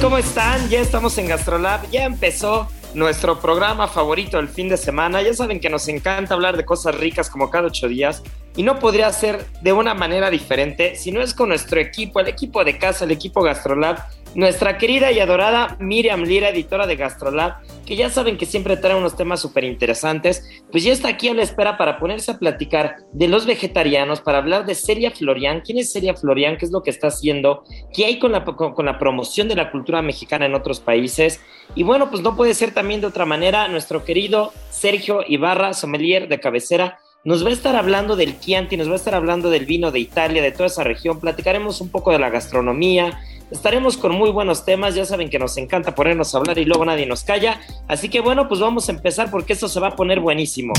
¿cómo están? Ya estamos en GastroLab, ya empezó nuestro programa favorito del fin de semana. Ya saben que nos encanta hablar de cosas ricas como cada ocho días y no podría ser de una manera diferente si no es con nuestro equipo, el equipo de casa, el equipo GastroLab nuestra querida y adorada Miriam Lira, editora de Gastrolab, que ya saben que siempre trae unos temas súper interesantes, pues ya está aquí a la espera para ponerse a platicar de los vegetarianos, para hablar de Celia Florian. ¿Quién es Celia Florian? ¿Qué es lo que está haciendo? ¿Qué hay con la, con, la promoción de la cultura mexicana en otros países? Y bueno, pues no puede ser también de otra manera, nuestro querido Sergio Ibarra, sommelier de cabecera, nos va a estar hablando del Chianti, nos va a estar hablando del vino de Italia, de toda esa región, platicaremos un poco de la gastronomía, Estaremos con muy buenos temas, ya saben que nos encanta ponernos a hablar y luego nadie nos calla. Así que bueno, pues vamos a empezar porque esto se va a poner buenísimo.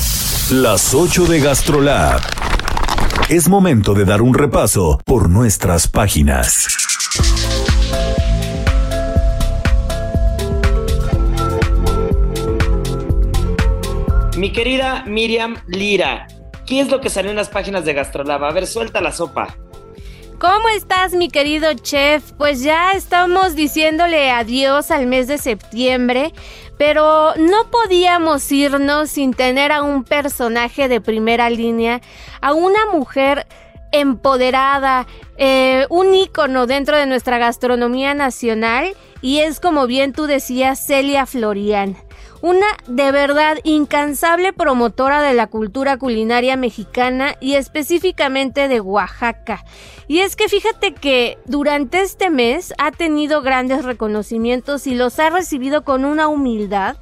Las 8 de GastroLab. Es momento de dar un repaso por nuestras páginas. Mi querida Miriam Lira, ¿qué es lo que salió en las páginas de GastroLab? A ver, suelta la sopa. ¿Cómo estás, mi querido chef? Pues ya estamos diciéndole adiós al mes de septiembre, pero no podíamos irnos sin tener a un personaje de primera línea, a una mujer empoderada, eh, un ícono dentro de nuestra gastronomía nacional, y es como bien tú decías, Celia Florian una de verdad incansable promotora de la cultura culinaria mexicana y específicamente de Oaxaca. Y es que fíjate que durante este mes ha tenido grandes reconocimientos y los ha recibido con una humildad,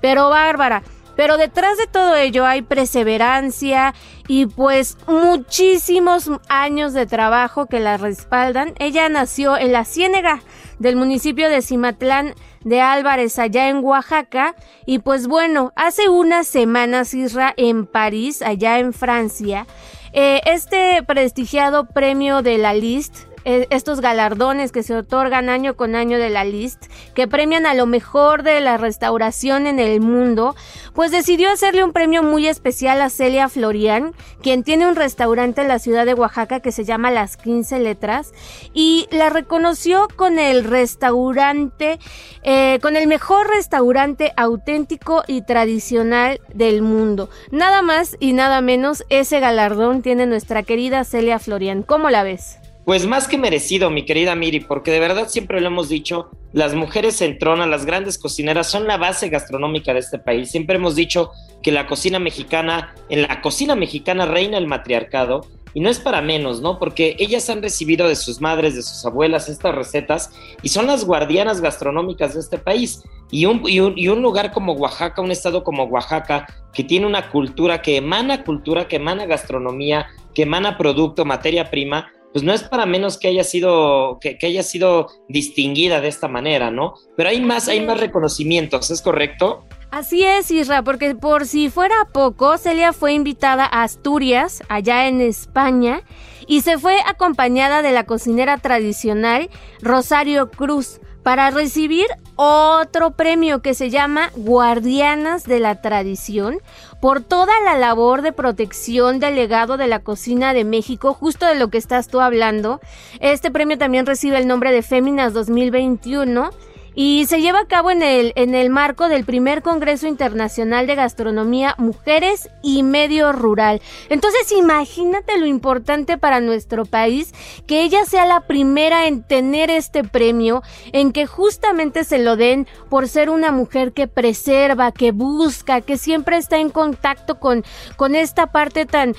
pero bárbara. Pero detrás de todo ello hay perseverancia y pues muchísimos años de trabajo que la respaldan. Ella nació en la Ciénega del municipio de Cimatlán de Álvarez allá en Oaxaca. Y pues bueno, hace unas semanas Isra en París, allá en Francia, eh, este prestigiado premio de la List eh, estos galardones que se otorgan año con año de la list, que premian a lo mejor de la restauración en el mundo, pues decidió hacerle un premio muy especial a Celia Florian, quien tiene un restaurante en la ciudad de Oaxaca que se llama Las 15 Letras, y la reconoció con el restaurante, eh, con el mejor restaurante auténtico y tradicional del mundo. Nada más y nada menos, ese galardón tiene nuestra querida Celia Florian. ¿Cómo la ves? Pues más que merecido, mi querida Miri, porque de verdad siempre lo hemos dicho, las mujeres en trona, las grandes cocineras son la base gastronómica de este país. Siempre hemos dicho que la cocina mexicana, en la cocina mexicana reina el matriarcado y no es para menos, ¿no? Porque ellas han recibido de sus madres, de sus abuelas estas recetas y son las guardianas gastronómicas de este país. Y un, y un, y un lugar como Oaxaca, un estado como Oaxaca, que tiene una cultura, que emana cultura, que emana gastronomía, que emana producto, materia prima, pues no es para menos que haya sido, que, haya sido distinguida de esta manera, ¿no? Pero hay más, hay más reconocimientos, ¿es correcto? Así es, Isra, porque por si fuera poco, Celia fue invitada a Asturias, allá en España, y se fue acompañada de la cocinera tradicional Rosario Cruz para recibir otro premio que se llama Guardianas de la Tradición por toda la labor de protección del legado de la cocina de México, justo de lo que estás tú hablando. Este premio también recibe el nombre de Féminas 2021 y se lleva a cabo en el, en el marco del primer Congreso Internacional de Gastronomía Mujeres y Medio Rural. Entonces imagínate lo importante para nuestro país que ella sea la primera en tener este premio, en que justamente se lo den por ser una mujer que preserva, que busca, que siempre está en contacto con, con esta parte tan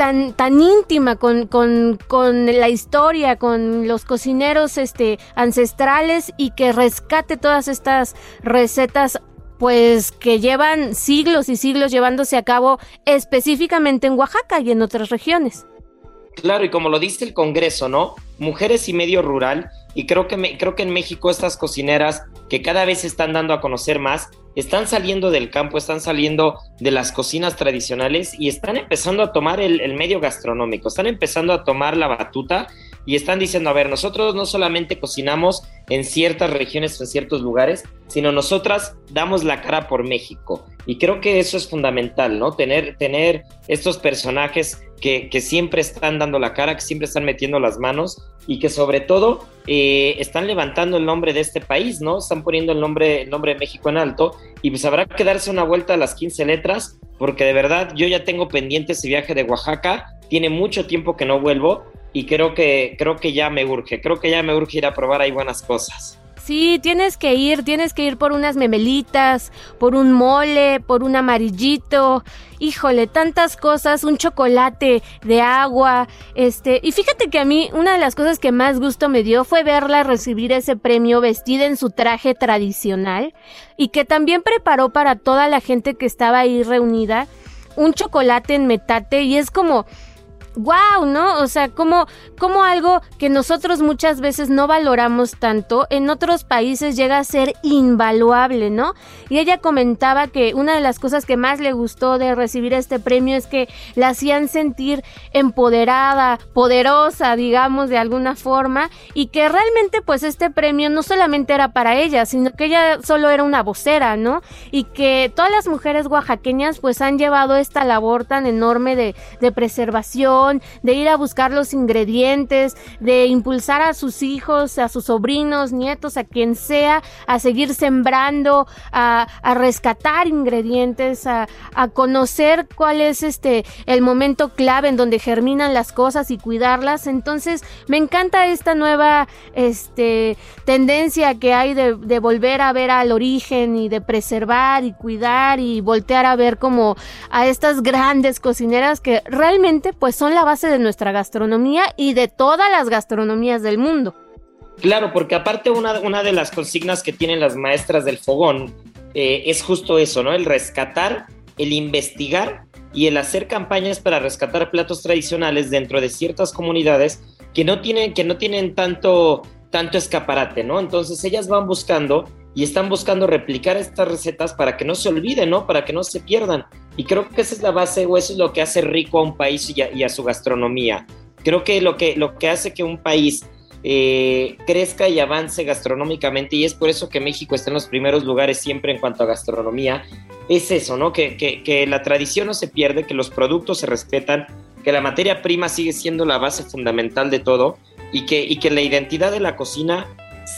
tan, tan íntima con, con, con, la historia, con los cocineros este, ancestrales y que rescate todas estas recetas pues que llevan siglos y siglos llevándose a cabo específicamente en Oaxaca y en otras regiones. Claro, y como lo dice el Congreso, ¿no? Mujeres y medio rural, y creo que, creo que en México estas cocineras que cada vez se están dando a conocer más, están saliendo del campo, están saliendo de las cocinas tradicionales y están empezando a tomar el, el, medio gastronómico, están empezando a tomar la batuta y están diciendo, a ver, nosotros no solamente cocinamos en ciertas regiones, en ciertos lugares, sino nosotras damos la cara por México. Y creo que eso es fundamental, ¿no? Tener, tener estos personajes que, siempre están dando la cara, que siempre están metiendo las manos y que sobre todo eh, están levantando el nombre de este país, ¿no? Están poniendo el nombre, el nombre de México en alto y pues habrá que darse una vuelta a las 15 letras porque de verdad yo ya tengo pendiente ese viaje de Oaxaca, tiene mucho tiempo que no vuelvo y creo que, creo que ya me urge, creo que ya me urge ir a probar ahí buenas cosas. Sí, tienes que ir, tienes que ir por unas memelitas, por un mole, por un amarillito, híjole, tantas cosas, un chocolate de agua, este, y fíjate que a mí una de las cosas que más gusto me dio fue verla recibir ese premio vestida en su traje tradicional y que también preparó para toda la gente que estaba ahí reunida un chocolate en metate y es como wow, ¿no? O sea, como, como algo que nosotros muchas veces no valoramos tanto, en otros países llega a ser invaluable, ¿no? Y ella comentaba que una de las cosas que más le gustó de recibir este premio es que la hacían sentir empoderada, poderosa, digamos, de alguna forma, y que realmente pues este premio no solamente era para ella, sino que ella solo era una vocera, ¿no? Y que todas las mujeres oaxaqueñas pues han llevado esta labor tan enorme de, de preservación, de ir a buscar los ingredientes, de impulsar a sus hijos, a sus sobrinos, nietos, a quien sea, a seguir sembrando, a, rescatar ingredientes, a, conocer cuál es este el momento clave en donde germinan las cosas y cuidarlas. Entonces, me encanta esta nueva este, tendencia que hay de, de volver a ver al origen y de preservar y cuidar y voltear a ver como a estas grandes cocineras que realmente pues son la base de nuestra gastronomía y de todas las gastronomías del mundo. Claro, porque aparte una, una de las consignas que tienen las maestras del fogón eh, es justo eso, ¿no? El rescatar, el investigar y el hacer campañas para rescatar platos tradicionales dentro de ciertas comunidades que no tienen, que no tienen tanto, tanto escaparate, ¿no? Entonces ellas van buscando y están buscando replicar estas recetas para que no se olviden, ¿no? Para que no se pierdan. Y creo que esa es la base o eso es lo que hace rico a un país y a, su gastronomía. Creo que lo, que lo que hace que un país eh, crezca y avance gastronómicamente, y es por eso que México está en los primeros lugares siempre en cuanto a gastronomía, es eso, ¿no? Que, que la tradición no se pierde, que los productos se respetan, que la materia prima sigue siendo la base fundamental de todo y que, y que la identidad de la cocina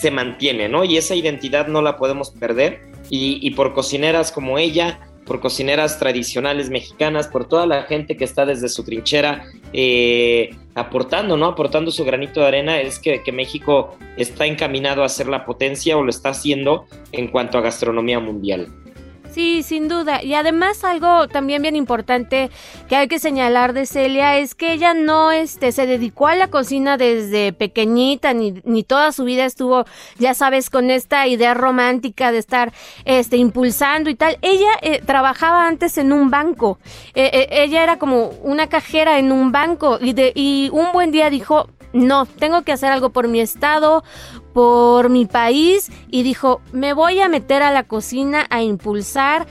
se mantiene, ¿no? Y esa identidad no la podemos perder. Y, por cocineras como ella, por cocineras tradicionales mexicanas, por toda la gente que está desde su trinchera eh, aportando, ¿no? Aportando su granito de arena, es que, que, México está encaminado a ser la potencia o lo está haciendo en cuanto a gastronomía mundial. Sí, sin duda. Y además algo también bien importante que hay que señalar de Celia es que ella no este, se dedicó a la cocina desde pequeñita, ni, ni toda su vida estuvo, ya sabes, con esta idea romántica de estar este, impulsando y tal. Ella eh, trabajaba antes en un banco. Eh, eh, ella era como una cajera en un banco y, de, y un buen día dijo, no, tengo que hacer algo por mi estado, por mi país y dijo, me voy a meter a la cocina a impulsar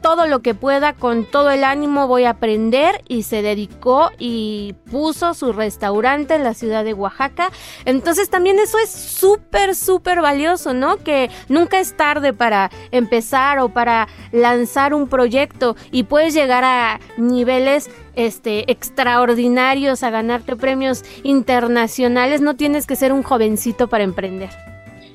todo lo que pueda, con todo el ánimo voy a aprender y se dedicó y puso su restaurante en la ciudad de Oaxaca. Entonces también eso es súper, súper valioso, ¿no? Que nunca es tarde para empezar o para lanzar un proyecto y puedes llegar a niveles este, extraordinarios, a ganarte premios internacionales. No tienes que ser un jovencito para emprender.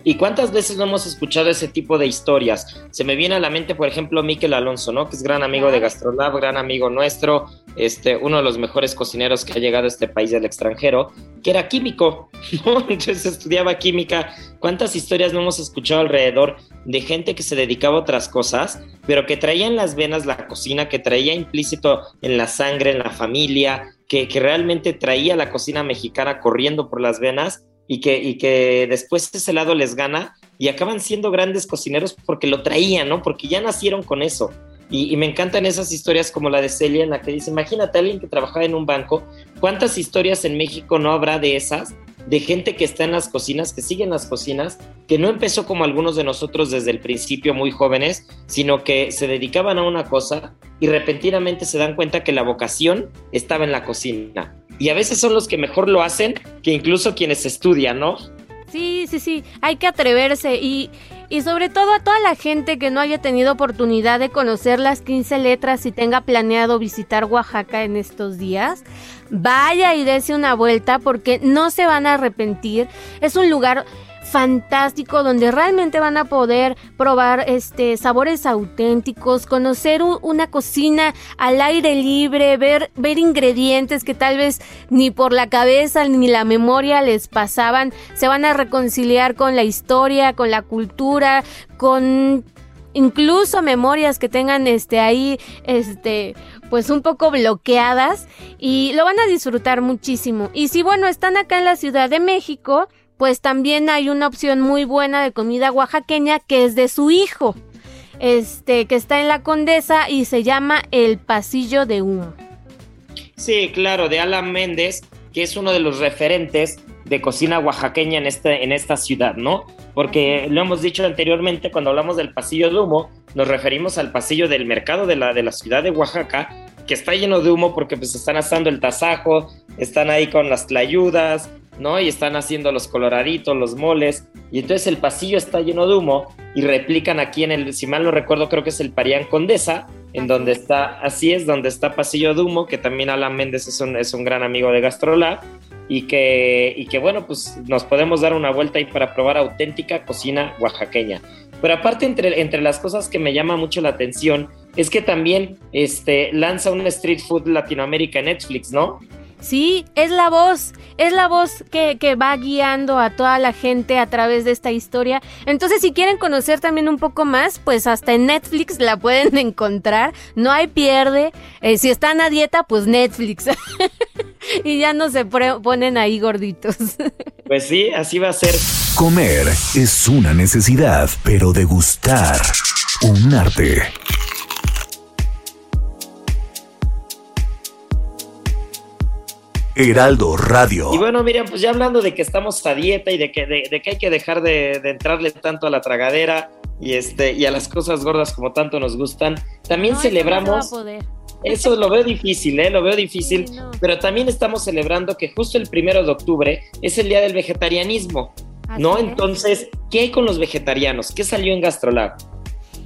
¿Y cuántas veces no hemos escuchado ese tipo de historias? Se me viene a la mente, por ejemplo, Miquel Alonso, ¿no? Que es gran amigo de Gastrolab, gran amigo nuestro, este, uno de los mejores cocineros que ha llegado a este país del extranjero, que era químico, ¿no? Entonces estudiaba química. ¿Cuántas historias no hemos escuchado alrededor de gente que se dedicaba a otras cosas, pero que traía en las venas la cocina, que traía implícito en la sangre, en la familia, que, que realmente traía la cocina mexicana corriendo por las venas? Y que, y que después ese lado les gana y acaban siendo grandes cocineros porque lo traían, ¿no? Porque ya nacieron con eso. Y, me encantan esas historias como la de Celia en la que dice, imagínate a alguien que trabajaba en un banco, ¿cuántas historias en México no habrá de esas? De gente que está en las cocinas, que sigue en las cocinas, que no empezó como algunos de nosotros desde el principio muy jóvenes, sino que se dedicaban a una cosa y repentinamente se dan cuenta que la vocación estaba en la cocina y a veces son los que mejor lo hacen que incluso quienes estudian, ¿no? Sí, sí, sí, hay que atreverse y, y sobre todo a toda la gente que no haya tenido oportunidad de conocer las 15 letras y tenga planeado visitar Oaxaca en estos días, vaya y dése una vuelta porque no se van a arrepentir. Es un lugar fantástico donde realmente van a poder probar este sabores auténticos, conocer una cocina al aire libre, ver ver ingredientes que tal vez ni por la cabeza ni la memoria les pasaban, se van a reconciliar con la historia, con la cultura, con incluso memorias que tengan este ahí este pues un poco bloqueadas y lo van a disfrutar muchísimo. Y si bueno, están acá en la Ciudad de México, pues también hay una opción muy buena de comida oaxaqueña que es de su hijo, este, que está en la Condesa y se llama El Pasillo de Humo. Sí, claro, de Alan Méndez, que es uno de los referentes de cocina oaxaqueña en, este, en esta ciudad, ¿no? Porque lo hemos dicho anteriormente, cuando hablamos del pasillo de humo, nos referimos al pasillo del mercado de la, de la ciudad de Oaxaca, que está lleno de humo porque pues están asando el tasajo, están ahí con las tlayudas, ¿no? Y están haciendo los coloraditos, los moles, y entonces el pasillo está lleno de humo y replican aquí en el, si mal no recuerdo, creo que es el Parián Condesa, en donde está, así es, donde está Pasillo de Humo, que también Alan Méndez es un, es un gran amigo de Gastrolab, y que, y que bueno, pues nos podemos dar una vuelta ahí para probar auténtica cocina oaxaqueña. Pero aparte, entre, entre las cosas que me llama mucho la atención, es que también este, lanza un Street Food Latinoamérica en Netflix, ¿no? Sí, es la voz, es la voz que, que, va guiando a toda la gente a través de esta historia. Entonces, si quieren conocer también un poco más, pues hasta en Netflix la pueden encontrar. No hay pierde. Eh, si están a dieta, pues Netflix. y ya no se ponen ahí gorditos. pues sí, así va a ser. Comer es una necesidad, pero degustar un arte. Heraldo Radio. Y bueno, Miriam, pues ya hablando de que estamos a dieta y de que, de, que hay que dejar de, entrarle tanto a la tragadera y, este, y a las cosas gordas como tanto nos gustan, también celebramos... Eso lo veo difícil, ¿eh? Lo veo difícil, pero también estamos celebrando que justo el primero de octubre es el día del vegetarianismo, ¿no? Entonces, ¿qué hay con los vegetarianos? ¿Qué salió en Gastrolab?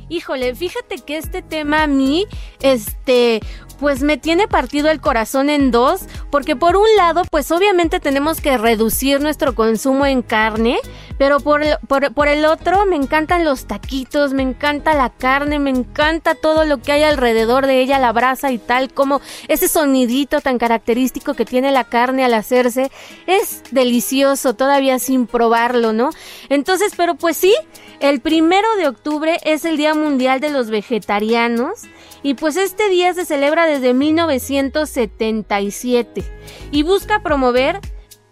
Híjole, fíjate que este tema a mí, este, pues me tiene partido el corazón en dos, porque por un lado, pues obviamente tenemos que reducir nuestro consumo en carne, pero por el, por, el otro me encantan los taquitos, me encanta la carne, me encanta todo lo que hay alrededor de ella, la brasa y tal, como ese sonidito tan característico que tiene la carne al hacerse, es delicioso todavía sin probarlo, ¿no? Entonces, pero pues sí, el primero de octubre es el Día Mundial de los Vegetarianos y pues este día se celebra desde 1977 y busca promover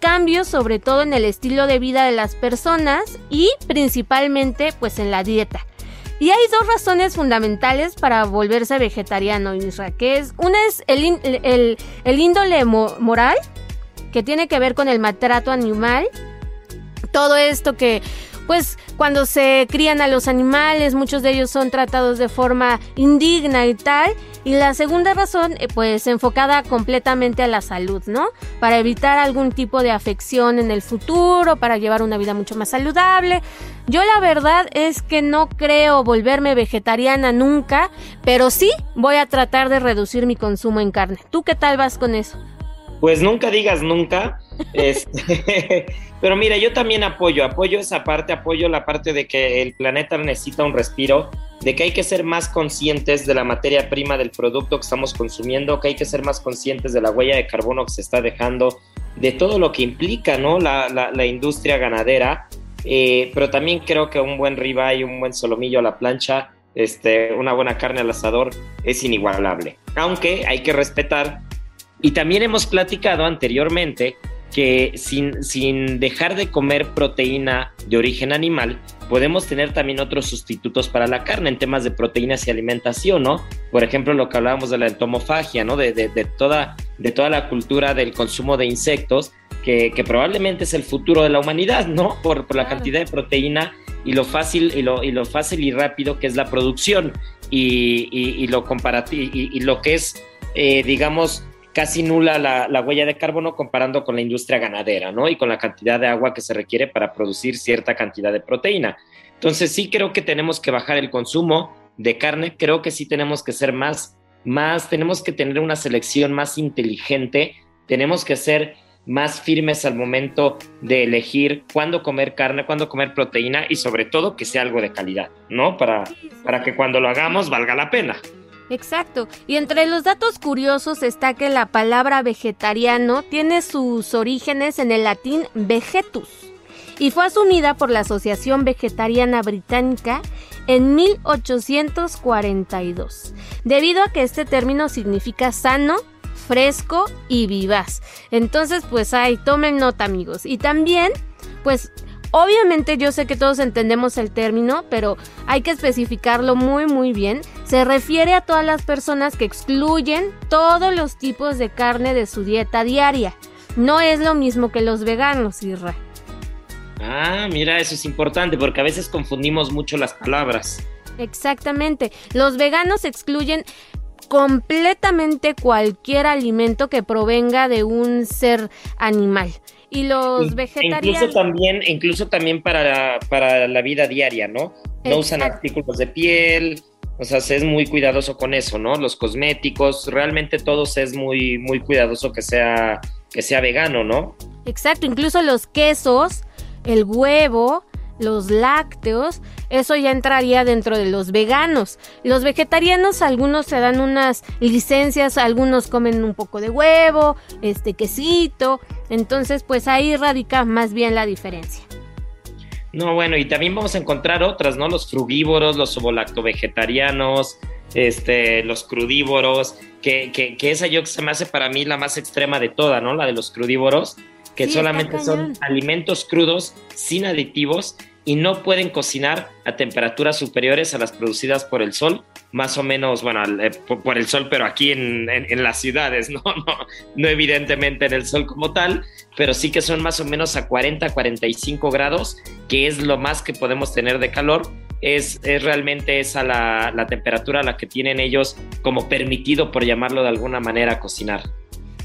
cambios sobre todo en el estilo de vida de las personas y principalmente pues en la dieta. Y hay dos razones fundamentales para volverse vegetariano, Isra, que es una es el, el, índole moral, que tiene que ver con el maltrato animal, todo esto que pues cuando se crían a los animales, muchos de ellos son tratados de forma indigna y tal. Y la segunda razón, eh, pues enfocada completamente a la salud, ¿no? Para evitar algún tipo de afección en el futuro, para llevar una vida mucho más saludable. Yo la verdad es que no creo volverme vegetariana nunca, pero sí voy a tratar de reducir mi consumo en carne. ¿Tú qué tal vas con eso? Pues nunca digas nunca. Este, pero mira, yo también apoyo, apoyo esa parte, apoyo la parte de que el planeta necesita un respiro, de que hay que ser más conscientes de la materia prima del producto que estamos consumiendo, que hay que ser más conscientes de la huella de carbono que se está dejando, de todo lo que implica ¿no? la, la, industria ganadera. Eh, pero también creo que un buen ribeye, un buen solomillo a la plancha, este, una buena carne al asador es inigualable. Aunque hay que respetar y también hemos platicado anteriormente que sin, sin dejar de comer proteína de origen animal, podemos tener también otros sustitutos para la carne en temas de proteínas y alimentación, ¿no? Por ejemplo, lo que hablábamos de la entomofagia, ¿no? De, de, toda, de toda la cultura del consumo de insectos, que, que, probablemente es el futuro de la humanidad, ¿no? Por, por la cantidad de proteína y lo fácil y lo, y lo fácil y rápido que es la producción y, y, lo comparativo y, lo que es, eh, digamos, casi nula la, huella de carbono comparando con la industria ganadera, ¿no? Y con la cantidad de agua que se requiere para producir cierta cantidad de proteína. Entonces sí creo que tenemos que bajar el consumo de carne, creo que sí tenemos que ser más, más, tenemos que tener una selección más inteligente, tenemos que ser más firmes al momento de elegir cuándo comer carne, cuándo comer proteína y sobre todo que sea algo de calidad, ¿no? Para, para que cuando lo hagamos valga la pena. Exacto. Y entre los datos curiosos está que la palabra vegetariano tiene sus orígenes en el latín vegetus y fue asumida por la Asociación Vegetariana Británica en 1842, debido a que este término significa sano, fresco y vivaz. Entonces, pues ahí, tomen nota amigos. Y también, pues Obviamente yo sé que todos entendemos el término, pero hay que especificarlo muy muy bien. Se refiere a todas las personas que excluyen todos los tipos de carne de su dieta diaria. No es lo mismo que los veganos, Irra. Ah, mira, eso es importante porque a veces confundimos mucho las palabras. Exactamente. Los veganos excluyen completamente cualquier alimento que provenga de un ser animal y los vegetarianos. Incluso también, incluso también para, la, para la vida diaria, ¿no? No usan artículos de piel, o sea, se es muy cuidadoso con eso, ¿no? Los cosméticos, realmente todos es muy, muy cuidadoso que sea, que sea vegano, ¿no? Exacto, incluso los quesos, el huevo, los lácteos, eso ya entraría dentro de los veganos. Los vegetarianos, algunos se dan unas licencias, algunos comen un poco de huevo, este quesito, entonces pues ahí radica más bien la diferencia. No, bueno, y también vamos a encontrar otras, ¿no? Los frugívoros, los vegetarianos, este, los crudívoros, que, que, que esa yo se me hace para mí la más extrema de toda, ¿no? La de los crudívoros que solamente son alimentos crudos, sin aditivos y no pueden cocinar a temperaturas superiores a las producidas por el sol, más o menos, bueno, eh, por el sol, pero aquí en, las ciudades, ¿no? ¿no? No, evidentemente en el sol como tal, pero sí que son más o menos a 40, 45 grados, que es lo más que podemos tener de calor. Es, es realmente esa la, la temperatura a la que tienen ellos como permitido, por llamarlo de alguna manera, cocinar.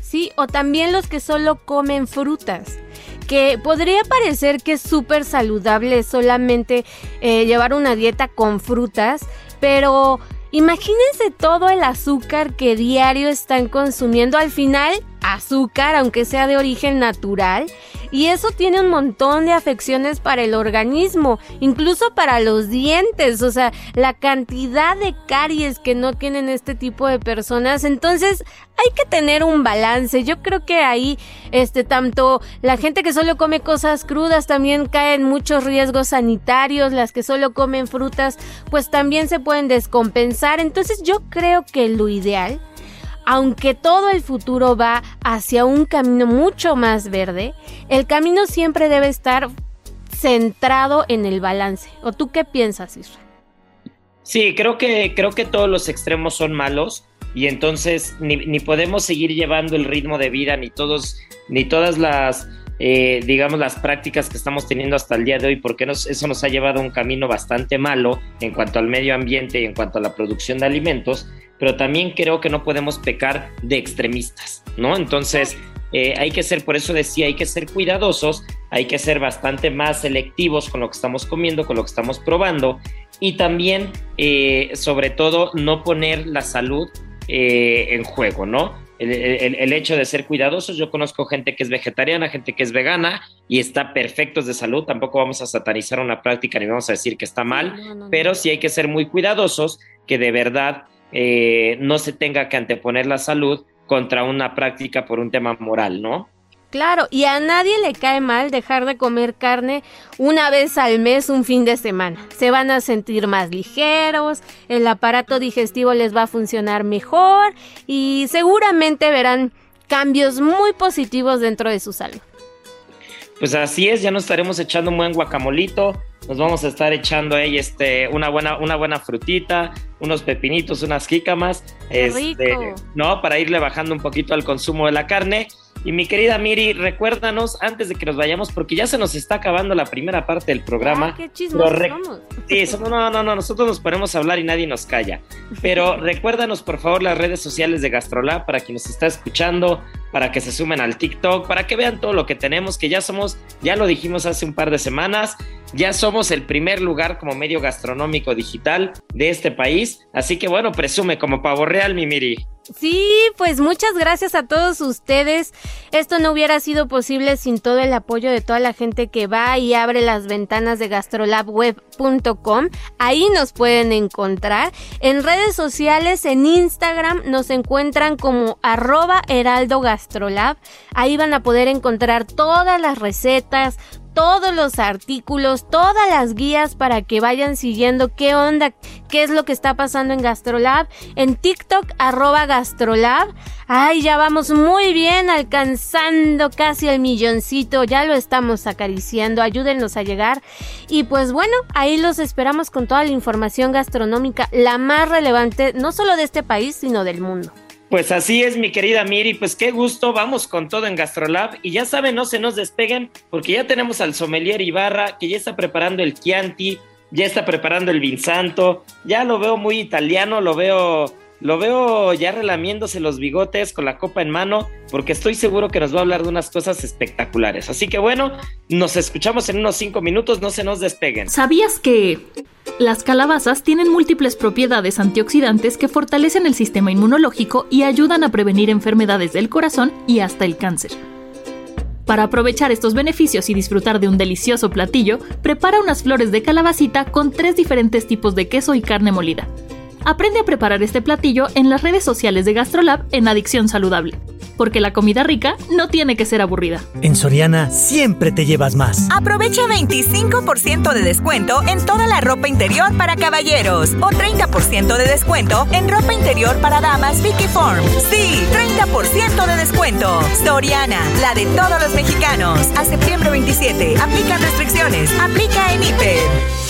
Sí, o también los que solo comen frutas que podría parecer que es súper saludable solamente eh, llevar una dieta con frutas, pero imagínense todo el azúcar que diario están consumiendo. Al final, azúcar, aunque sea de origen natural, y eso tiene un montón de afecciones para el organismo, incluso para los dientes, o sea, la cantidad de caries que no tienen este tipo de personas, entonces hay que tener un balance. Yo creo que ahí este tanto la gente que solo come cosas crudas también cae en muchos riesgos sanitarios, las que solo comen frutas pues también se pueden descompensar. Entonces yo creo que lo ideal aunque todo el futuro va hacia un camino mucho más verde, el camino siempre debe estar centrado en el balance. ¿O tú qué piensas, Israel? Sí, creo que, creo que todos los extremos son malos y entonces ni, podemos seguir llevando el ritmo de vida, ni todos, ni todas las eh, digamos, las prácticas que estamos teniendo hasta el día de hoy, porque eso nos ha llevado a un camino bastante malo en cuanto al medio ambiente y en cuanto a la producción de alimentos, pero también creo que no podemos pecar de extremistas, ¿no? Entonces, eh, hay que ser, por eso decía, hay que ser cuidadosos, hay que ser bastante más selectivos con lo que estamos comiendo, con lo que estamos probando y también, eh, sobre todo, no poner la salud eh, en juego, ¿no? El, hecho de ser cuidadosos, yo conozco gente que es vegetariana, gente que es vegana y está perfectos de salud, tampoco vamos a satanizar una práctica ni vamos a decir que está mal, pero sí hay que ser muy cuidadosos, que de verdad no se tenga que anteponer la salud contra una práctica por un tema moral, ¿no? Claro, y a nadie le cae mal dejar de comer carne una vez al mes, un fin de semana. Se van a sentir más ligeros, el aparato digestivo les va a funcionar mejor y seguramente verán cambios muy positivos dentro de su salud. Pues así es, ya nos estaremos echando un buen guacamolito, nos vamos a estar echando ahí este, una, buena, una buena frutita, unos pepinitos, unas jícamas, este, ¿no? Para irle bajando un poquito al consumo de la carne. Y mi querida Miri, recuérdanos antes de que nos vayamos, porque ya se nos está acabando la primera parte del programa. Ah, qué chismosos Sí, no, no, no, nosotros nos ponemos a hablar y nadie nos calla. Pero recuérdanos, por favor, las redes sociales de Gastrolab para quien nos está escuchando, para que se sumen al TikTok, para que vean todo lo que tenemos, que ya somos, ya lo dijimos hace un par de semanas, ya somos el primer lugar como medio gastronómico digital de este país. Así que bueno, presume como pavo real, mi Miri. Sí, pues muchas gracias a todos ustedes. Esto no hubiera sido posible sin todo el apoyo de toda la gente que va y abre las ventanas de gastrolabweb.com. Ahí nos pueden encontrar. En redes sociales, en Instagram, nos encuentran como arroba heraldo gastrolab. Ahí van a poder encontrar todas las recetas, todos los artículos, todas las guías para que vayan siguiendo qué onda, qué es lo que está pasando en Gastrolab. En TikTok, arroba Gastrolab. Ay, ya vamos muy bien, alcanzando casi el milloncito. Ya lo estamos acariciando. Ayúdenos a llegar. Y pues bueno, ahí los esperamos con toda la información gastronómica, la más relevante, no solo de este país, sino del mundo. Pues así es, mi querida Miri, pues qué gusto, vamos con todo en Gastrolab y ya saben, no se nos despeguen porque ya tenemos al sommelier Ibarra que ya está preparando el Chianti, ya está preparando el Vinsanto, ya lo veo muy italiano, lo veo lo veo ya relamiéndose los bigotes con la copa en mano porque estoy seguro que nos va a hablar de unas cosas espectaculares. Así que bueno, nos escuchamos en unos cinco minutos, no se nos despeguen. ¿Sabías que las calabazas tienen múltiples propiedades antioxidantes que fortalecen el sistema inmunológico y ayudan a prevenir enfermedades del corazón y hasta el cáncer. Para aprovechar estos beneficios y disfrutar de un delicioso platillo, prepara unas flores de calabacita con tres diferentes tipos de queso y carne molida. Aprende a preparar este platillo en las redes sociales de GastroLab en Adicción Saludable porque la comida rica no tiene que ser aburrida. En Soriana siempre te llevas más. Aprovecha 25% de descuento en toda la ropa interior para caballeros o 30% de descuento en ropa interior para damas Vicky Form. Sí, 30% de descuento. Soriana, la de todos los mexicanos. A septiembre 27. Aplica restricciones. Aplica en Hiper.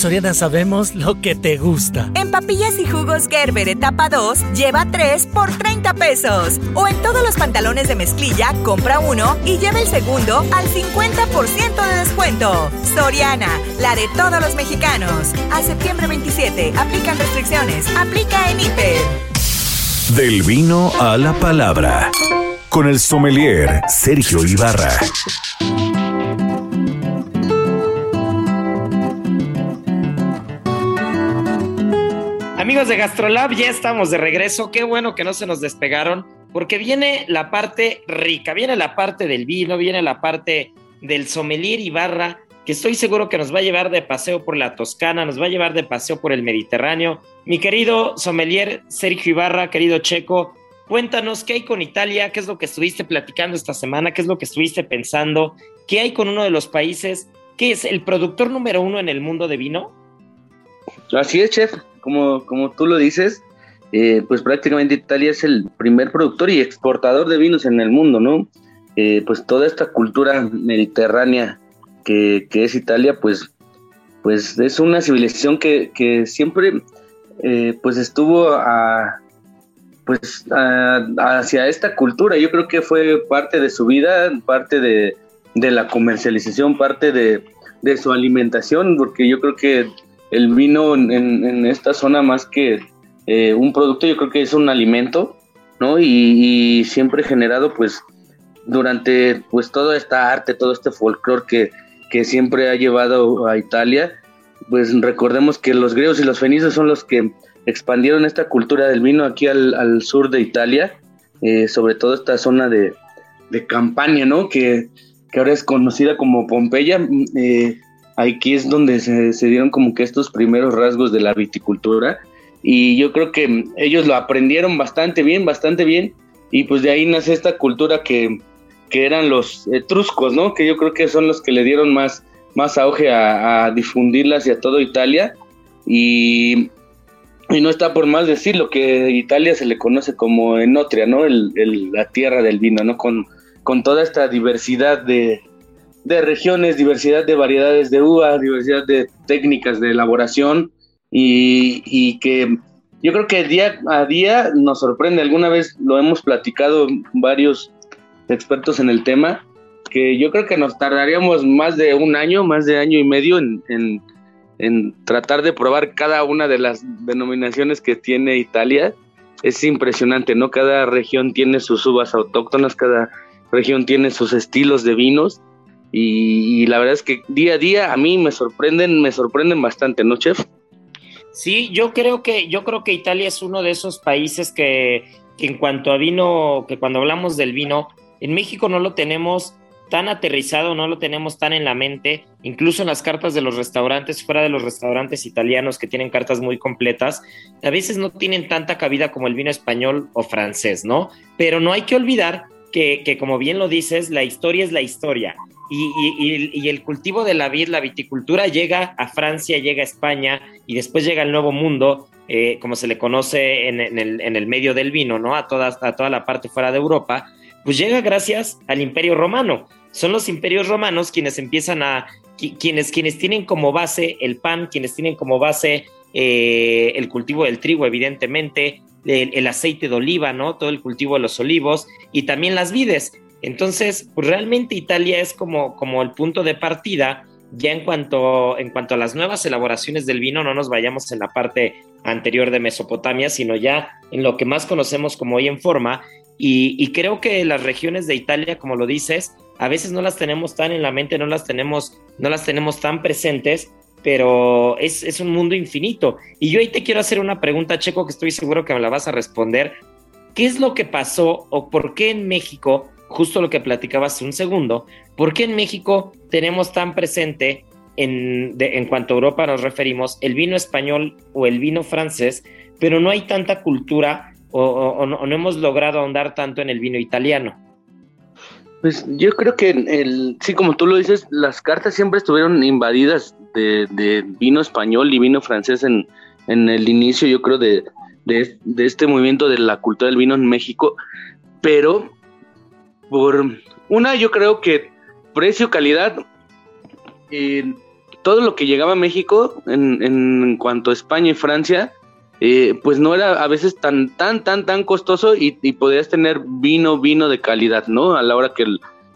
Soriana sabemos lo que te gusta. En papillas y jugos Gerber etapa 2, lleva 3 por 30 pesos. O en todos los pantalones de mezclilla, compra uno y lleva el segundo al 50% de descuento. Soriana, la de todos los mexicanos. A septiembre 27, aplican restricciones. Aplica en Hiper. Del vino a la palabra. Con el sommelier Sergio Ibarra. De Gastrolab, ya estamos de regreso. Qué bueno que no se nos despegaron, porque viene la parte rica, viene la parte del vino, viene la parte del sommelier Ibarra, que estoy seguro que nos va a llevar de paseo por la Toscana, nos va a llevar de paseo por el Mediterráneo. Mi querido sommelier Sergio Ibarra, querido Checo, Cuéntanos qué hay con Italia, qué es lo que estuviste platicando esta semana, qué es lo que estuviste pensando, qué hay con uno de los países que es el productor número uno en el mundo de vino. Así es, chef, como, como tú lo dices, eh, pues prácticamente Italia es el primer productor y exportador de vinos en el mundo, ¿no? Eh, pues toda esta cultura mediterránea que, es Italia, pues, pues es una civilización que, siempre eh, pues estuvo a, pues hacia esta cultura. Yo creo que fue parte de su vida, parte de, la comercialización, parte de, su alimentación, porque yo creo que el vino en, esta zona más que eh, un producto, yo creo que es un alimento, ¿no? Y, siempre generado pues durante pues toda esta arte, todo este folclore que, que siempre ha llevado a Italia, pues recordemos que los griegos y los fenicios son los que expandieron esta cultura del vino aquí al, sur de Italia, eh, sobre todo esta zona de, de Campania, ¿no? Que, ahora es conocida como Pompeya. Eh, aquí es donde se, dieron como que estos primeros rasgos de la viticultura y yo creo que ellos lo aprendieron bastante bien, bastante bien y pues de ahí nace esta cultura que, eran los etruscos, ¿no? Que yo creo que son los que le dieron más, más auge a, a difundirla hacia toda Italia y y no está por más decirlo que Italia se le conoce como Enotria, ¿no? El, la tierra del vino, ¿no? Con, con toda esta diversidad de, regiones, diversidad de variedades de uva, diversidad de técnicas de elaboración y, que yo creo que día a día nos sorprende. Alguna vez lo hemos platicado varios expertos en el tema, que yo creo que nos tardaríamos más de un año, más de año y medio en en tratar de probar cada una de las denominaciones que tiene Italia. Es impresionante, ¿no? Cada región tiene sus uvas autóctonas, cada región tiene sus estilos de vinos y, la verdad es que día a día a mí me sorprenden, me sorprenden bastante, ¿no, chef? Sí, yo creo que yo creo que Italia es uno de esos países que, que en cuanto a vino, que cuando hablamos del vino, en México no lo tenemos tan aterrizado, no lo tenemos tan en la mente, incluso en las cartas de los restaurantes, fuera de los restaurantes italianos que tienen cartas muy completas, a veces no tienen tanta cabida como el vino español o francés, ¿no? Pero no hay que olvidar que, como bien lo dices, la historia es la historia. Y, el cultivo de la vid, la viticultura, llega a Francia, llega a España y después llega al Nuevo Mundo, eh, como se le conoce en, el, en, el, medio del vino, ¿no? A toda, a toda la parte fuera de Europa, pues llega gracias al Imperio Romano son los imperios romanos quienes empiezan a, quienes, quienes tienen como base el pan, quienes tienen como base eh, el cultivo del trigo, evidentemente, el, aceite de oliva, ¿no? Todo el cultivo de los olivos y también las vides. Entonces, pues realmente Italia es como, como el punto de partida. Ya en cuanto, en cuanto a las nuevas elaboraciones del vino, no nos vayamos en la parte anterior de Mesopotamia, sino ya en lo que más conocemos como hoy en forma. Y, y creo que las regiones de Italia, como lo dices, a veces no las tenemos tan en la mente, no las tenemos, no las tenemos tan presentes, pero es, un mundo infinito. Y yo ahí te quiero hacer una pregunta, Checo, que estoy seguro que me la vas a responder. ¿Qué es lo que pasó o por qué en México, justo lo que platicabas un segundo, por qué en México tenemos tan presente, en, en cuanto a Europa nos referimos, el vino español o el vino francés, pero no hay tanta cultura o no hemos logrado ahondar tanto en el vino italiano? Pues yo creo que, sí, como tú lo dices, las cartas siempre estuvieron invadidas de, vino español y vino francés en, el inicio, yo creo, de, este movimiento de la cultura del vino en México, pero por una, yo creo que precio, calidad, todo lo que llegaba a México en, en cuanto a España y Francia, eh, pues no era a veces tan, tan, tan, tan costoso y, podías tener vino, vino de calidad, ¿no? A la hora que,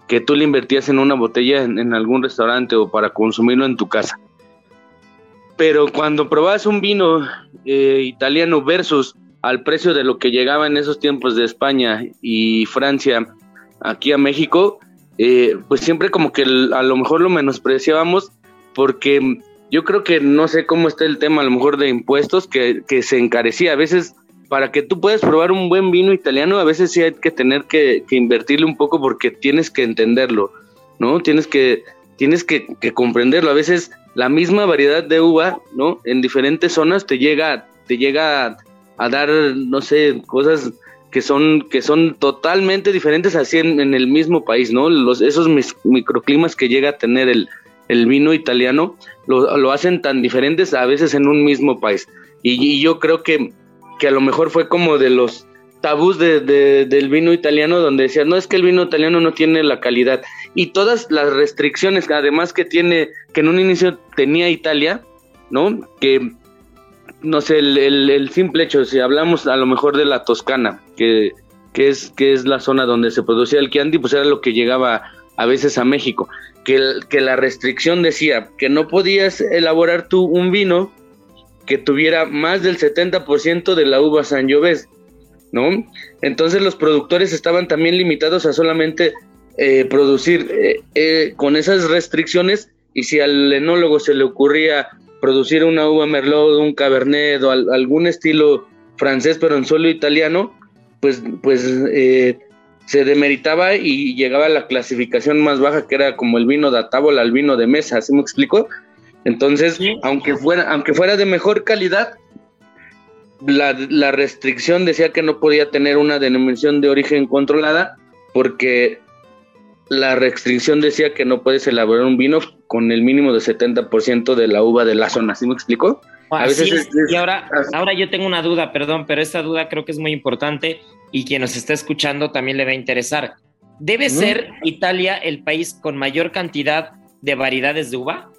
que tú le invertías en una botella en, algún restaurante o para consumirlo en tu casa. Pero cuando probabas un vino eh, italiano versus al precio de lo que llegaba en esos tiempos de España y Francia aquí a México, eh, pues siempre como que a lo mejor lo menospreciábamos porque yo creo que no sé cómo está el tema a lo mejor de impuestos que, se encarecía. A veces para que tú puedas probar un buen vino italiano, a veces sí hay que tener que, invertirle un poco porque tienes que entenderlo, ¿no? Tienes que, tienes que, comprenderlo. A veces la misma variedad de uva, ¿no? En diferentes zonas te llega, te llega a, dar, no sé, cosas que son, que son totalmente diferentes así en, el mismo país, ¿no? Esos microclimas que llega a tener el, vino italiano lo, hacen tan diferentes a veces en un mismo país. Y, yo creo que, que, a lo mejor fue como de los tabús de, del vino italiano donde decían, no es que el vino italiano no tiene la calidad. Y todas las restricciones, además que tiene, que en un inicio tenía Italia, ¿no? Que no sé, el, simple hecho, si hablamos a lo mejor de la Toscana, que, que, es, que es la zona donde se producía el Chianti, pues era lo que llegaba a veces a México, que, que la restricción decía que no podías elaborar tú un vino que tuviera más del 70% de la uva Sangiovese, ¿no? Entonces los productores estaban también limitados a solamente eh, producir eh, eh, con esas restricciones y si al enólogo se le ocurría producir una uva merlot, un cabernet o algún estilo francés pero en suelo italiano, pues, pues eh, se demeritaba y llegaba a la clasificación más baja que era como el vino de tábola, el vino de mesa, ¿sí me explico? Entonces, aunque fuera, aunque fuera de mejor calidad, la, la, restricción decía que no podía tener una denominación de origen controlada porque la restricción decía que no puedes elaborar un vino con el mínimo de 70% de la uva de la zona, ¿sí me explico? A veces y ahora, ahora yo tengo una duda, perdón, pero esta duda creo que es muy importante y quien nos está escuchando también le va a interesar. ¿Debe ser Italia el país con mayor cantidad de variedades de uva?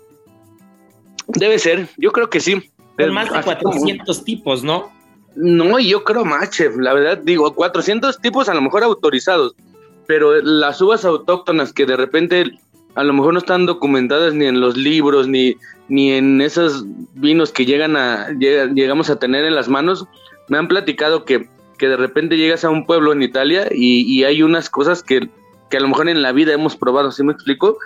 Debe ser, yo creo que sí. Con más de 400 tipos, ¿no? No, yo creo más, chef. La verdad, digo, 400 tipos a lo mejor autorizados, pero las uvas autóctonas que de repente a lo mejor no están documentadas ni en los libros ni, ni en esos vinos que llegan a llegamos a tener en las manos, me han platicado que, que de repente llegas a un pueblo en Italia y, hay unas cosas que, que, a lo mejor en la vida hemos probado, ¿sí me explico?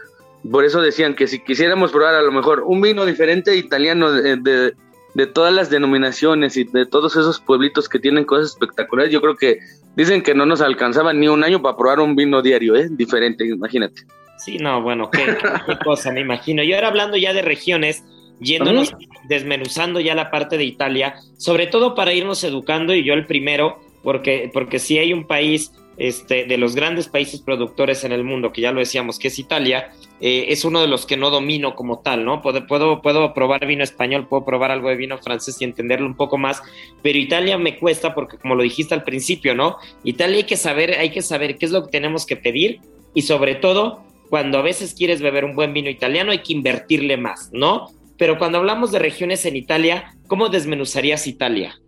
Por eso decían que si quisiéramos probar a lo mejor un vino diferente italiano de, de todas las denominaciones y de todos esos pueblitos que tienen cosas espectaculares, yo creo que Dicen que no nos alcanzaba ni un año para probar un vino diario, ¿eh? Diferente, imagínate. Sí, no, bueno, qué, cosa, me imagino. Y ahora hablando ya de regiones, yéndonos, desmenuzando ya la parte de Italia, sobre todo para irnos educando, y yo el primero, porque, porque si hay un país este, de los grandes países productores en el mundo, que ya lo decíamos que es Italia, eh, es uno de los que no domino como tal, ¿no? Puedo, puedo, puedo probar vino español, puedo probar algo de vino francés y entenderlo un poco más, pero Italia me cuesta porque como lo dijiste al principio, ¿no? Italia hay que saber, hay que saber qué es lo que tenemos que pedir y sobre todo cuando a veces quieres beber un buen vino italiano hay que invertirle más, ¿no? Pero cuando hablamos de regiones en Italia, ¿cómo desmenuzarías Italia?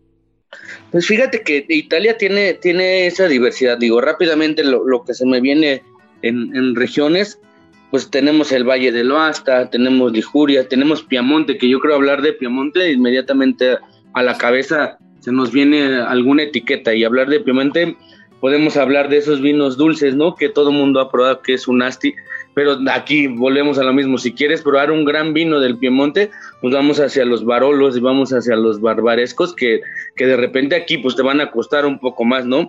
Pues fíjate que Italia tiene, tiene esa diversidad. Digo, rápidamente lo, que se me viene en, regiones, pues tenemos el Valle del Oasta, tenemos Liguria, tenemos Piamonte, que yo creo hablar de Piamonte, inmediatamente a la cabeza se nos viene alguna etiqueta y hablar de Piamonte podemos hablar de esos vinos dulces, ¿no? Que todo mundo ha probado, que es un asti, pero aquí volvemos a lo mismo. Si quieres probar un gran vino del Piemonte, pues vamos hacia los barolos y vamos hacia los barbarescos, que, que de repente aquí pues te van a costar un poco más, ¿no?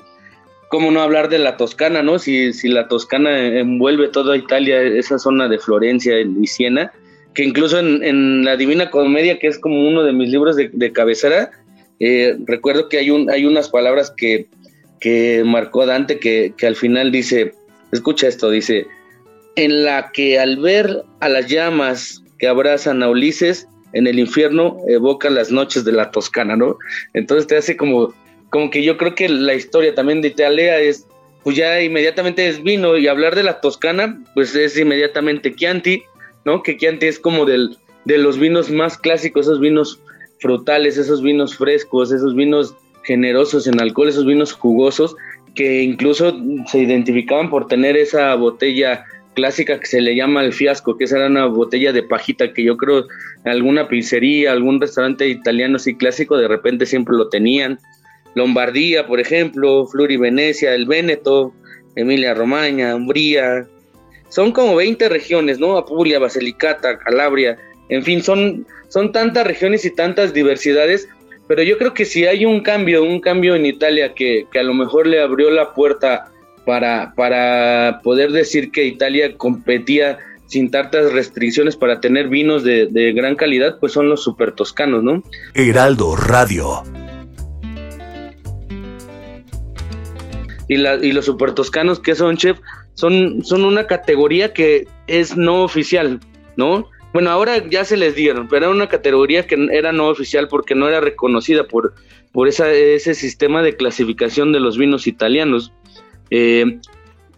¿Cómo no hablar de la Toscana, no? Si, si la Toscana envuelve toda Italia, esa zona de Florencia y Siena, que incluso en, la Divina Comedia, que es como uno de mis libros de, cabecera, eh, recuerdo que hay, un, hay unas palabras que que marcó Dante, que, al final dice, escucha esto, dice, en la que al ver a las llamas que abrazan a Ulises en el infierno evoca las noches de la Toscana, ¿no? Entonces te hace como, como que yo creo que la historia también de Italia es, pues ya inmediatamente es vino y hablar de la Toscana, pues es inmediatamente Chianti, ¿no? Que Chianti es como del, de los vinos más clásicos, esos vinos frutales, esos vinos frescos, esos vinos generosos en alcohol, esos vinos jugosos, que incluso se identificaban por tener esa botella clásica que se le llama el fiasco, que esa era una botella de pajita que yo creo alguna pizzería, algún restaurante italiano así clásico de repente siempre lo tenían. Lombardía, por ejemplo, Fluri Venecia, el Véneto, Emilia Romagna, Umbría. Son como 20 regiones, ¿no? Apulia, Basilicata, Calabria, en fin, son, son tantas regiones y tantas diversidades pero yo creo que si hay un cambio, un cambio en Italia que, a lo mejor le abrió la puerta para, para poder decir que Italia competía sin tantas restricciones para tener vinos de, de gran calidad, pues son los super toscanos, ¿no? Heraldo Radio. Y, la, y los super toscanos que son, chef, son, son una categoría que es no oficial, ¿no? Bueno, ahora ya se les dieron, pero era una categoría que era no oficial porque no era reconocida por, por ese sistema de clasificación de los vinos italianos. Eh,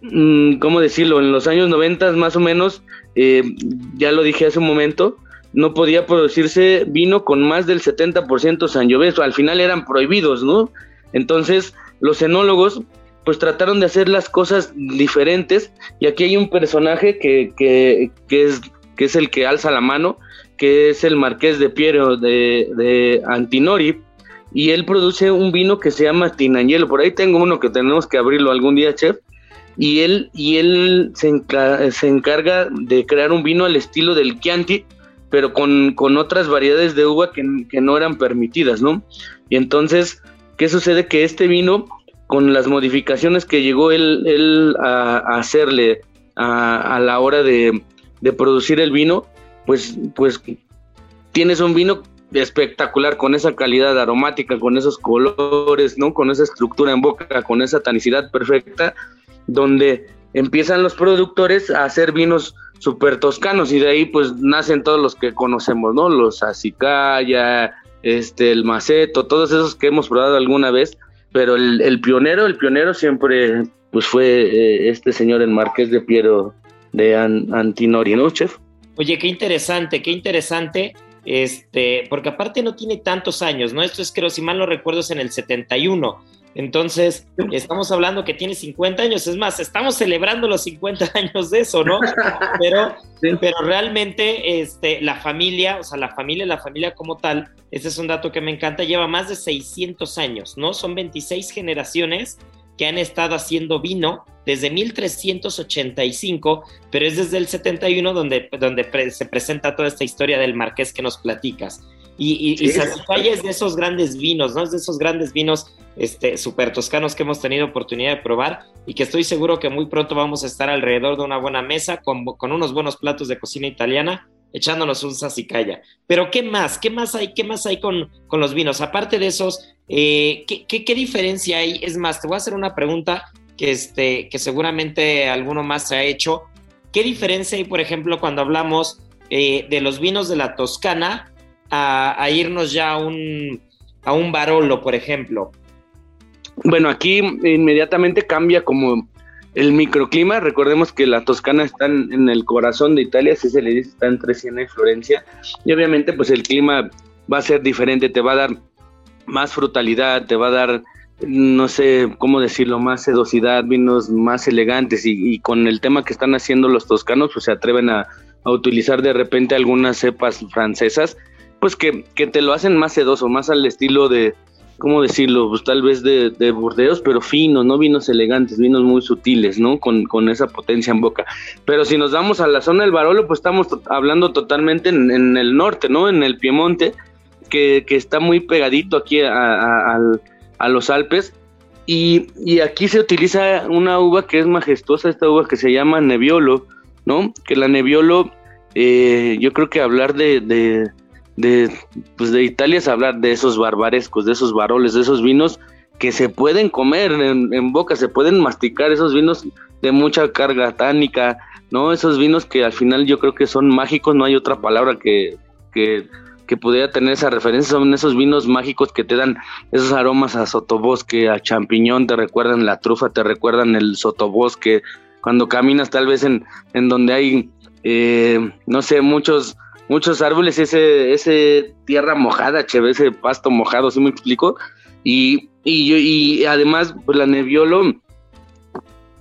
mm, ¿Cómo decirlo? En los años 90 más o menos, eh, ya lo dije hace un momento, no podía producirse vino con más del 70% Sangiovese, al final eran prohibidos, ¿no? Entonces, los enólogos pues trataron de hacer las cosas diferentes y aquí hay un personaje que, que, que es que es el que alza la mano, que es el Marqués de Piero de, Antinori, y él produce un vino que se llama Tinañelo. Por ahí tengo uno que tenemos que abrirlo algún día, chef. Y él, y él se, encarga de crear un vino al estilo del Chianti, pero con, otras variedades de uva que, no eran permitidas, ¿no? Y entonces, ¿qué sucede? Que este vino, con las modificaciones que llegó él, a, hacerle a, la hora de, de producir el vino, pues, pues tienes un vino espectacular con esa calidad aromática, con esos colores, ¿no? Con esa estructura en boca, con esa tanicidad perfecta, donde empiezan los productores a hacer vinos súper toscanos y de ahí pues nacen todos los que conocemos, ¿no? Los Acicaya, este, el Maceto, todos esos que hemos probado alguna vez, pero el, pionero, el pionero siempre pues fue eh, este señor el Marqués de Piero de Antinori, ¿no, chef? Oye, qué interesante, qué interesante, este, porque aparte no tiene tantos años, ¿no? Esto es, creo, si mal no recuerdo, es en el 71. Entonces, estamos hablando que tiene 50 años, es más, estamos celebrando los 50 años de eso, ¿no? Pero, pero realmente este, la familia, o sea, la familia, la familia como tal, ese es un dato que me encanta, lleva más de 600 años, ¿no? Son 26 generaciones que han estado haciendo vino desde 1385, pero es desde el 71 donde, donde se presenta toda esta historia del marqués que nos platicas. Y, y, es de esos grandes vinos, ¿no? Es de esos grandes vinos este, super toscanos que hemos tenido oportunidad de probar y que estoy seguro que muy pronto vamos a estar alrededor de una buena mesa con, con unos buenos platos de cocina italiana echándonos un sasicaya. Pero ¿qué más? ¿Qué más hay? ¿Qué más hay con, con los vinos? Aparte de esos, eh, ¿qué, qué, diferencia hay? Es más, te voy a hacer una pregunta que, este, que seguramente alguno más se ha hecho. ¿Qué diferencia hay, por ejemplo, cuando hablamos eh, de los vinos de la Toscana a, irnos ya a un, a un Barolo, por ejemplo? Bueno, aquí inmediatamente cambia como el microclima, recordemos que la Toscana está en, el corazón de Italia, así se le dice, está entre Siena y Florencia, y obviamente pues el clima va a ser diferente, te va a dar más frutalidad, te va a dar, no sé cómo decirlo, más sedosidad, vinos más elegantes, y, con el tema que están haciendo los toscanos, pues se atreven a, utilizar de repente algunas cepas francesas, pues que, que te lo hacen más sedoso, más al estilo de, ¿cómo decirlo? Pues tal vez de, de, Burdeos, pero finos, no vinos elegantes, vinos muy sutiles, ¿no? Con, con, esa potencia en boca. Pero si nos vamos a la zona del Barolo, pues estamos hablando totalmente en, el norte, ¿no? En el Piemonte, que, que está muy pegadito aquí a, a, los Alpes. Y, y, aquí se utiliza una uva que es majestuosa, esta uva que se llama Nebbiolo, ¿no? Que la Nebbiolo, eh, yo creo que hablar de de, pues de Italia es hablar de esos barbarescos, de esos varoles, de esos vinos que se pueden comer en, boca, se pueden masticar, esos vinos de mucha carga tánica, ¿no? Esos vinos que al final yo creo que son mágicos, no hay otra palabra que, que, que pudiera tener esa referencia, son esos vinos mágicos que te dan esos aromas a sotobosque, a champiñón, te recuerdan la trufa, te recuerdan el sotobosque, cuando caminas tal vez en, en donde hay, eh, no sé, muchos muchos árboles, ese, ese tierra mojada, chévere, ese pasto mojado, ¿sí me explico? Y, y, y además, pues la Nebbiolo,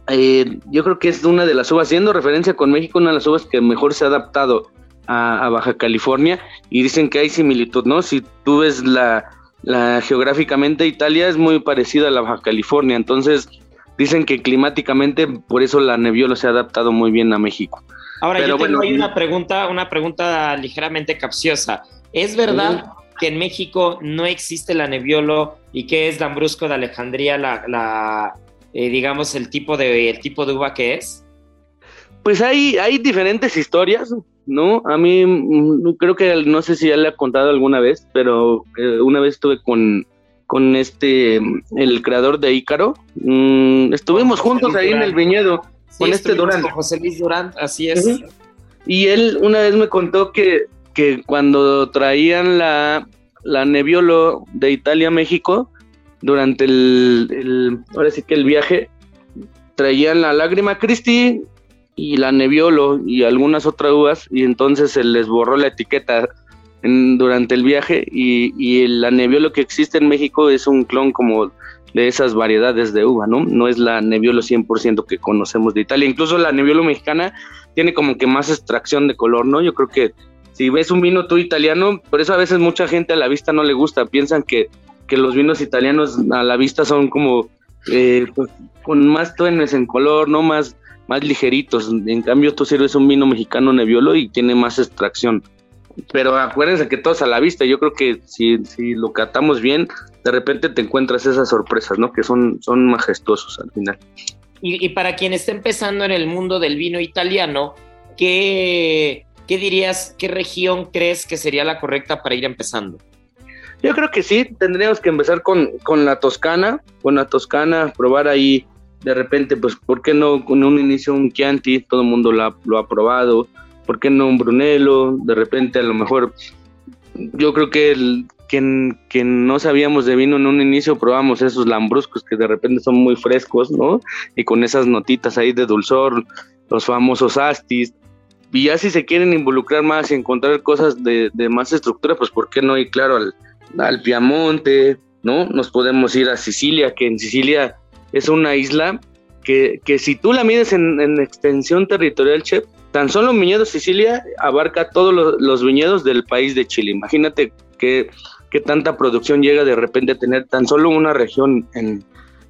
eh, yo creo que es una de las uvas, haciendo referencia con México, una de las uvas que mejor se ha adaptado a, Baja California y dicen que hay similitud, ¿no? Si tú ves la, la geográficamente Italia es muy parecida a la Baja California, entonces dicen que climáticamente por eso la Nebbiolo se ha adaptado muy bien a México. Ahora, yo tengo ahí una pregunta, una pregunta ligeramente capciosa. ¿Es verdad que en México no existe la Nebbiolo y que es Lambrusco de Alejandría la, eh, digamos, el tipo de el tipo de uva que es? Pues hay, hay diferentes historias, ¿no? A mí mm, creo que no sé si ya le he contado alguna vez, pero eh, una vez estuve con, con este, el creador de Ícaro. Mm, estuvimos juntos ahí en el viñedo con este Durán. Con José Luis Durán, así es. Y él una vez me contó que, que cuando traían la, la Nebbiolo de Italia a México, durante el, el, ahora sí que el viaje, traían la lágrima Christie y la Nebbiolo y algunas otras uvas, y entonces se les borró la etiqueta durante el viaje y, y la Nebbiolo que existe en México es un clon como de esas variedades de uva, ¿no? No es la Nebbiolo 100% que conocemos de Italia. Incluso la Nebbiolo mexicana tiene como que más extracción de color, ¿no? Yo creo que si ves un vino tú italiano, por eso a veces mucha gente a la vista no le gusta, piensan que, que los vinos italianos a la vista son como eh, pues, con más tones en color, ¿no? Más, más ligeritos. En cambio, tú sirves un vino mexicano Nebbiolo y tiene más extracción pero acuérdense que todos a la vista, yo creo que si, si lo catamos bien, de repente te encuentras esas sorpresas, ¿no? Que son, son majestuosos al final. Y, para quien está empezando en el mundo del vino italiano, ¿qué, ¿qué dirías, qué región crees que sería la correcta para ir empezando? Yo creo que sí, tendríamos que empezar con, con la Toscana, con la Toscana, probar ahí de repente, pues, ¿por qué no con un inicio un Chianti? Todo el mundo lo ha, lo ha probado ¿por qué no un Brunello? De repente a lo mejor yo creo que el que, no sabíamos de vino en un inicio probamos esos lambruscos que de repente son muy frescos, ¿no? Y con esas notitas ahí de dulzor, los famosos astis. Y ya si se quieren involucrar más y encontrar cosas de, más estructura, pues ¿por qué no ir, claro, al, al Piamonte, ¿no? Nos podemos ir a Sicilia, que en Sicilia es una isla que, que si tú la mides en, en extensión territorial, Chef, Tan solo un viñedo Sicilia abarca todos los, viñedos del país de Chile. Imagínate qué, tanta producción llega de repente a tener tan solo una región en,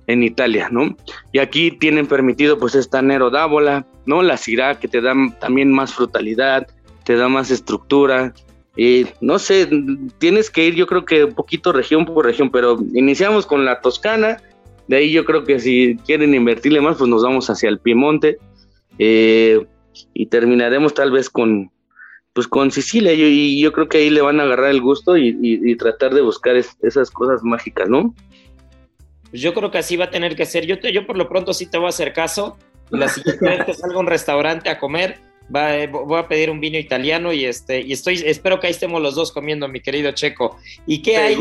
Italia, ¿no? Y aquí tienen permitido pues esta Nero d'Ábola, ¿no? La Syrah que te da también más frutalidad, te da más estructura. Y no sé, tienes que ir yo creo que un poquito región por región, pero iniciamos con la Toscana, de ahí yo creo que si quieren invertirle más pues nos vamos hacia el Piemonte. Eh, y terminaremos tal vez con pues con Sicilia yo, y yo creo que ahí le van a agarrar el gusto y, tratar de buscar esas cosas mágicas, ¿no? Pues yo creo que así va a tener que ser. Yo, yo por lo pronto sí te voy a hacer caso. La siguiente vez que salga a un restaurante a comer, va, voy a pedir un vino italiano y este y estoy espero que ahí estemos los dos comiendo, mi querido Checo. ¿Y qué hay?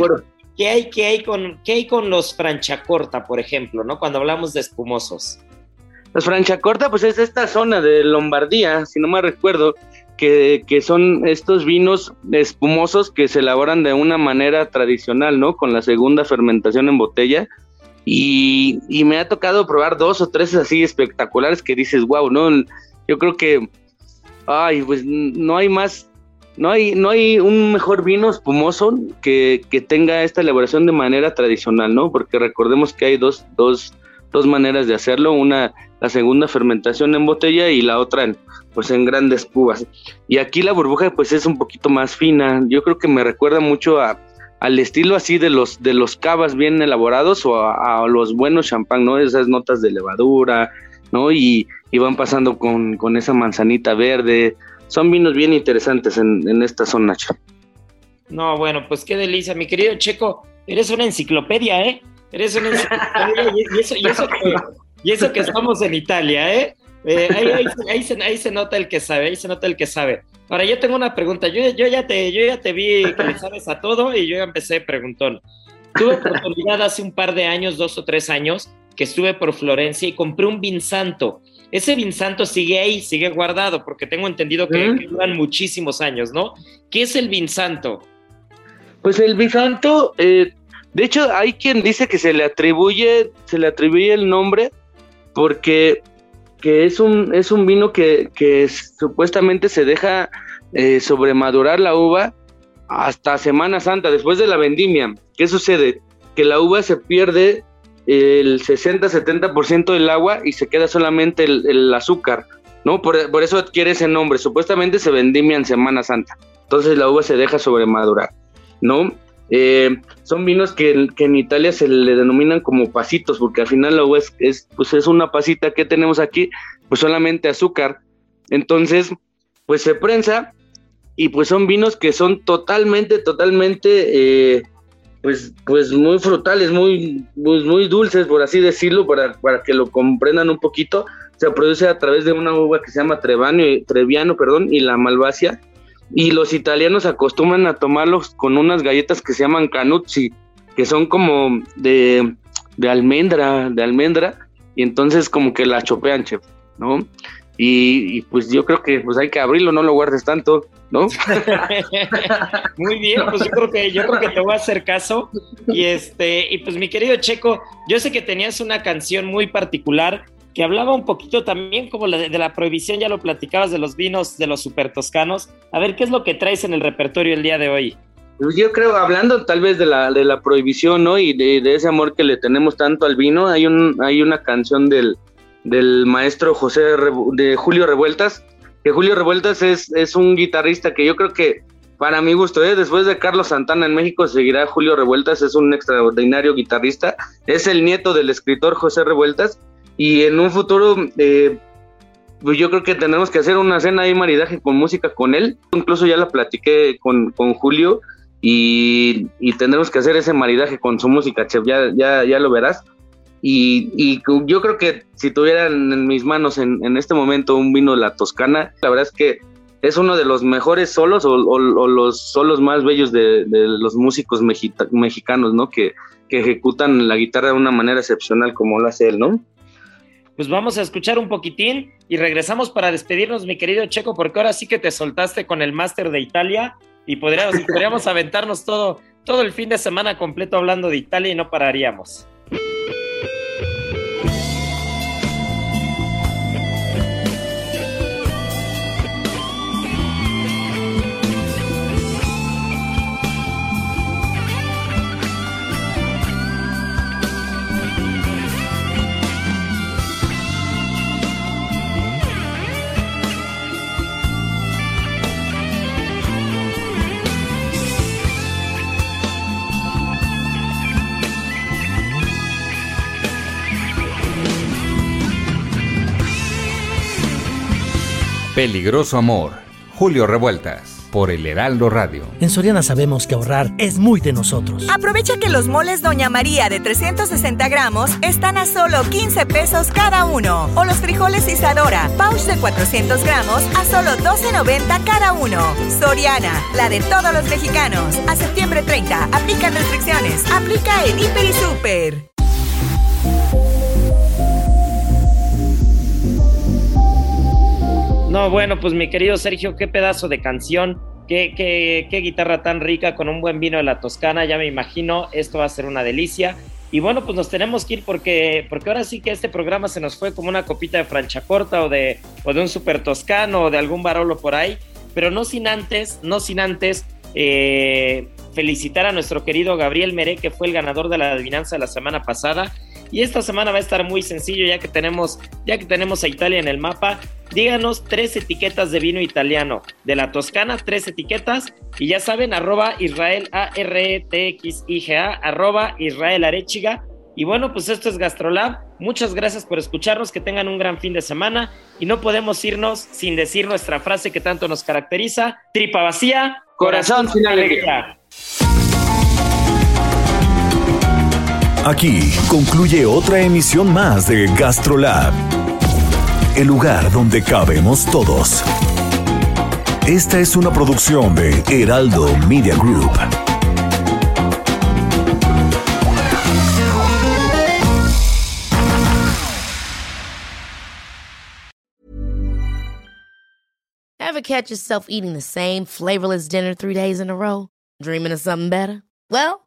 ¿Qué hay, qué hay con qué hay con los Franchacorta, por ejemplo, no? Cuando hablamos de espumosos. Los Franchacorta, pues es esta zona de Lombardía, si no me recuerdo, que, son estos vinos espumosos que se elaboran de una manera tradicional, ¿no? Con la segunda fermentación en botella. Y, me ha tocado probar dos o tres así espectaculares que dices, wow, ¿no? Yo creo que, ay, pues no hay más, no hay, no hay un mejor vino espumoso que, que tenga esta elaboración de manera tradicional, ¿no? Porque recordemos que hay dos, dos, dos maneras de hacerlo, una la segunda fermentación en botella y la otra en, pues en grandes cubas. Y aquí la burbuja pues es un poquito más fina. Yo creo que me recuerda mucho a, al estilo así de los de los cavas bien elaborados o a, los buenos champán, ¿no? Esas notas de levadura, ¿no? Y, van pasando con, esa manzanita verde. Son vinos bien interesantes en, esta zona. No, bueno, pues qué delicia, mi querido Checo. Eres una enciclopedia, ¿eh? Eres enciclopedia y, eso, y eso que y eso que estamos en Italia, ¿eh? eh ahí, se, nota el que sabe, ahí se nota el que sabe. Ahora, yo tengo una pregunta. Yo, yo, ya, te, yo ya te vi que le sabes a todo y yo ya empecé preguntón. Tuve oportunidad hace un par de años, dos o tres años, que estuve por Florencia y compré un Vinsanto. Ese Vinsanto sigue ahí, sigue guardado, porque tengo entendido que, ¿Mm? duran muchísimos años, ¿no? ¿Qué es el Vinsanto? Pues el Vinsanto, eh, de hecho, hay quien dice que se le atribuye, se le atribuye el nombre porque que es un, es un vino que, supuestamente se deja eh, sobremadurar la uva hasta Semana Santa, después de la vendimia. ¿Qué sucede? Que la uva se pierde el 60-70% del agua y se queda solamente el, azúcar, ¿no? Por, por, eso adquiere ese nombre. Supuestamente se vendimia en Semana Santa. Entonces la uva se deja sobremadurar, ¿no? Eh, son vinos que, en Italia se le denominan como pasitos, porque al final la es, es, pues es una pasita que tenemos aquí, pues solamente azúcar. Entonces, pues se prensa y pues son vinos que son totalmente, totalmente, eh, pues, pues muy frutales, muy, muy, dulces, por así decirlo, para, para que lo comprendan un poquito. Se produce a través de una uva que se llama Treviano, Treviano perdón, y la Malvasia. Y los italianos acostumbran a tomarlos con unas galletas que se llaman canuzzi, que son como de, de almendra, de almendra, y entonces como que la chopean, chef, ¿no? Y, pues yo creo que pues hay que abrirlo, no lo guardes tanto, ¿no? Muy bien, pues yo creo que yo creo que te voy a hacer caso. Y este, y pues mi querido Checo, yo sé que tenías una canción muy particular que hablaba un poquito también como de la prohibición, ya lo platicabas de los vinos de los super toscanos. A ver, ¿qué es lo que traes en el repertorio el día de hoy? Pues yo creo, hablando tal vez de la, de la prohibición, ¿no? Y de, ese amor que le tenemos tanto al vino, hay, un, hay una canción del, del maestro José de Julio Revueltas, que Julio Revueltas es, es un guitarrista que yo creo que para mi gusto, ¿eh? después de Carlos Santana en México seguirá Julio Revueltas, es un extraordinario guitarrista, es el nieto del escritor José Revueltas y en un futuro eh, pues yo creo que tenemos que hacer una cena y maridaje con música con él, incluso ya la platiqué con, con Julio y, y, tendremos que hacer ese maridaje con su música, chef, ya, ya, ya lo verás. Y, yo creo que si tuvieran en mis manos en, este momento un vino de la Toscana, la verdad es que es uno de los mejores solos o, los solos más bellos de, los músicos mexicanos, ¿no? Que, que, ejecutan la guitarra de una manera excepcional como lo hace él, ¿no? Pues vamos a escuchar un poquitín y regresamos para despedirnos, mi querido Checo, porque ahora sí que te soltaste con el máster de Italia y podríamos, podríamos aventarnos todo, todo el fin de semana completo hablando de Italia y no pararíamos. Peligroso Amor, Julio Revueltas, por el Heraldo Radio. En Soriana sabemos que ahorrar es muy de nosotros. Aprovecha que los moles Doña María de 360 gramos están a solo 15 pesos cada uno. O los frijoles Isadora, pouch de 400 gramos a solo 12.90 cada uno. Soriana, la de todos los mexicanos. A septiembre 30, aplican restricciones. Aplica en Hiper y Super. No, bueno, pues mi querido Sergio, qué pedazo de canción, qué, qué, qué guitarra tan rica con un buen vino de la Toscana, ya me imagino, esto va a ser una delicia. Y bueno, pues nos tenemos que ir porque, porque ahora sí que este programa se nos fue como una copita de franchacorta o de, o de un super toscano o de algún barolo por ahí, pero no sin antes, no sin antes eh, felicitar a nuestro querido Gabriel Meré, que fue el ganador de la adivinanza de la semana pasada. Y esta semana va a estar muy sencillo ya que tenemos, ya que tenemos a Italia en el mapa. Díganos tres etiquetas de vino italiano. De la Toscana, tres etiquetas. Y ya saben, arroba Israel A R E T X I G A, arroba Israel Arechiga. Y bueno, pues esto es Gastrolab. Muchas gracias por escucharnos, que tengan un gran fin de semana. Y no podemos irnos sin decir nuestra frase que tanto nos caracteriza: tripa vacía, corazón, sin alegría. Aquí concluye otra emisión más de GastroLab, el lugar donde cabemos todos. Esta es una producción de Heraldo Media Group. Ever catch yourself eating the same flavorless dinner three days in a row? Dreaming of something better? Well,